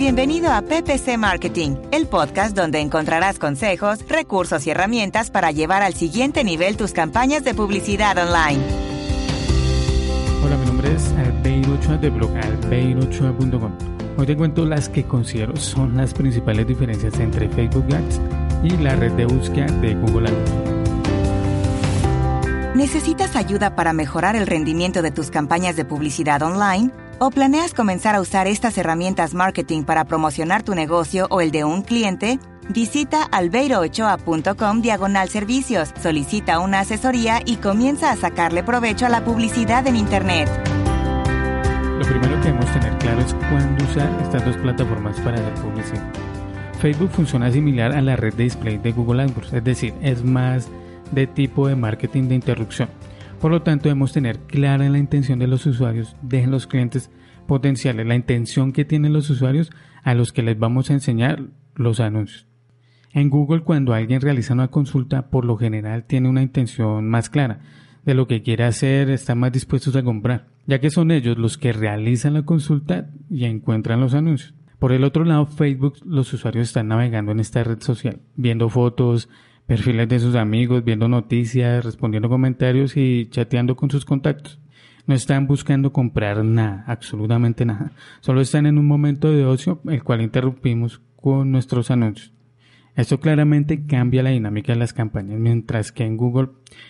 Bienvenido a PPC Marketing, el podcast donde encontrarás consejos, recursos y herramientas para llevar al siguiente nivel tus campañas de publicidad online. Hola, mi nombre es Albeiro Ochoa de blog albeirochoa.com. Hoy te cuento las que considero son las principales diferencias entre Facebook Ads y la red de búsqueda de Google Ads. ¿Necesitas ayuda para mejorar el rendimiento de tus campañas de publicidad online? ¿O planeas comenzar a usar estas herramientas marketing para promocionar tu negocio o el de un cliente? Visita albeiroochoa.com diagonal servicios, solicita una asesoría y comienza a sacarle provecho a la publicidad en Internet. Lo primero que debemos tener claro es cuándo usar estas dos plataformas para hacer publicidad. Facebook funciona similar a la red de display de Google AdWords, es decir, es más de tipo de marketing de interrupción. Por lo tanto, debemos tener clara la intención de los usuarios, de los clientes potenciales, la intención que tienen los usuarios a los que les vamos a enseñar los anuncios. En Google, cuando alguien realiza una consulta, por lo general tiene una intención más clara de lo que quiere hacer, están más dispuestos a comprar, ya que son ellos los que realizan la consulta y encuentran los anuncios. Por el otro lado, Facebook, los usuarios están navegando en esta red social, viendo fotos, perfiles de sus amigos, viendo noticias, respondiendo comentarios y chateando con sus contactos. No están buscando comprar nada, absolutamente nada. Solo están en un momento de ocio, el cual interrumpimos con nuestros anuncios. Esto claramente cambia la dinámica de las campañas, mientras que en Google,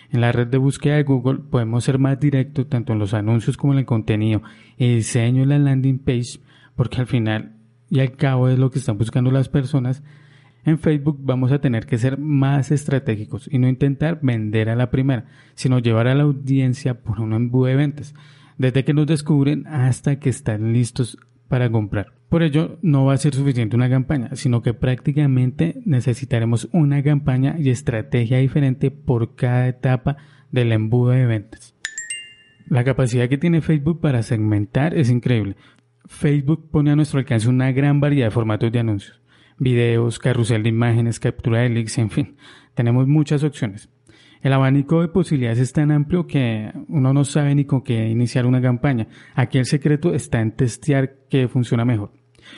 en la red de búsqueda de Google, podemos ser más directos tanto en los anuncios como en el contenido y diseño de la landing page, porque al final y al cabo es lo que están buscando las personas, en Facebook vamos a tener que ser más estratégicos y no intentar vender a la primera, sino llevar a la audiencia por un embudo de ventas, desde que nos descubren hasta que están listos para comprar. Por ello, no va a ser suficiente una campaña, sino que prácticamente necesitaremos una campaña y estrategia diferente por cada etapa del embudo de ventas. La capacidad que tiene Facebook para segmentar es increíble. Facebook pone a nuestro alcance una gran variedad de formatos de anuncios videos, carrusel de imágenes, captura de links, en fin, tenemos muchas opciones. El abanico de posibilidades es tan amplio que uno no sabe ni con qué iniciar una campaña. Aquí el secreto está en testear qué funciona mejor.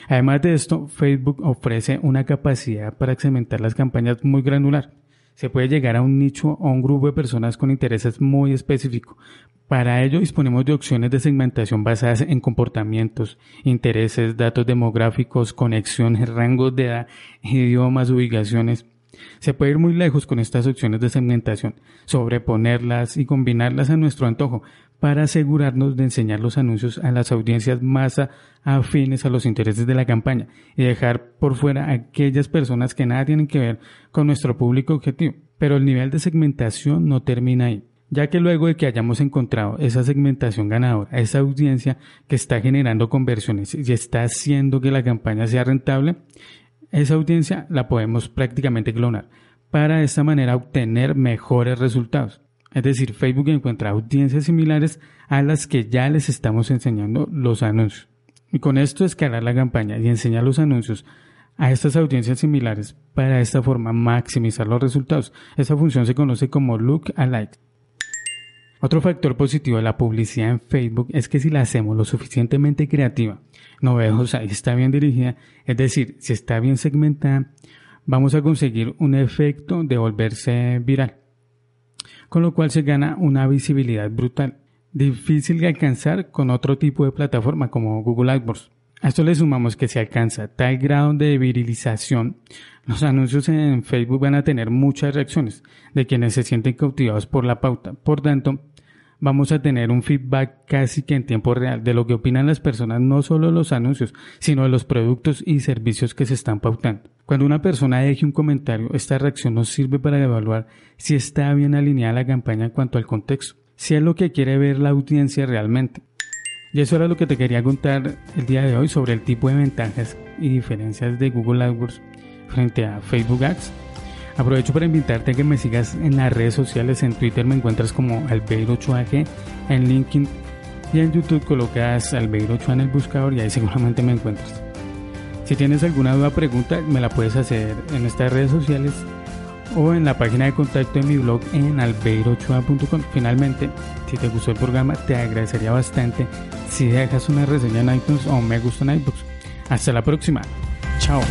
Además de esto, Facebook ofrece una capacidad para segmentar las campañas muy granular. Se puede llegar a un nicho o un grupo de personas con intereses muy específicos. Para ello disponemos de opciones de segmentación basadas en comportamientos, intereses, datos demográficos, conexiones, rangos de edad, idiomas, ubicaciones. Se puede ir muy lejos con estas opciones de segmentación, sobreponerlas y combinarlas a nuestro antojo para asegurarnos de enseñar los anuncios a las audiencias más afines a los intereses de la campaña y dejar por fuera aquellas personas que nada tienen que ver con nuestro público objetivo. Pero el nivel de segmentación no termina ahí ya que luego de que hayamos encontrado esa segmentación ganadora, esa audiencia que está generando conversiones y está haciendo que la campaña sea rentable, esa audiencia la podemos prácticamente clonar para de esta manera obtener mejores resultados. Es decir, Facebook encuentra audiencias similares a las que ya les estamos enseñando los anuncios. Y con esto escalar la campaña y enseñar los anuncios a estas audiencias similares para de esta forma maximizar los resultados. Esa función se conoce como look alike. Otro factor positivo de la publicidad en Facebook es que si la hacemos lo suficientemente creativa, novedosa y está bien dirigida, es decir, si está bien segmentada, vamos a conseguir un efecto de volverse viral, con lo cual se gana una visibilidad brutal, difícil de alcanzar con otro tipo de plataforma como Google AdWords. A esto le sumamos que si alcanza tal grado de virilización, los anuncios en Facebook van a tener muchas reacciones de quienes se sienten cautivados por la pauta. Por tanto, vamos a tener un feedback casi que en tiempo real de lo que opinan las personas, no solo de los anuncios, sino de los productos y servicios que se están pautando. Cuando una persona deje un comentario, esta reacción nos sirve para evaluar si está bien alineada la campaña en cuanto al contexto, si es lo que quiere ver la audiencia realmente. Y eso era lo que te quería contar el día de hoy sobre el tipo de ventajas y diferencias de Google AdWords frente a Facebook Ads Aprovecho para invitarte a que me sigas en las redes sociales. En Twitter me encuentras como Albeiro Chuaje, en LinkedIn y en YouTube colocas Albeiro Chua en el buscador y ahí seguramente me encuentras. Si tienes alguna duda o pregunta, me la puedes hacer en estas redes sociales o en la página de contacto de mi blog en albeirochua.com. Finalmente, si te gustó el programa, te agradecería bastante si dejas una reseña en iTunes o me gusta en iBooks. Hasta la próxima. Chao.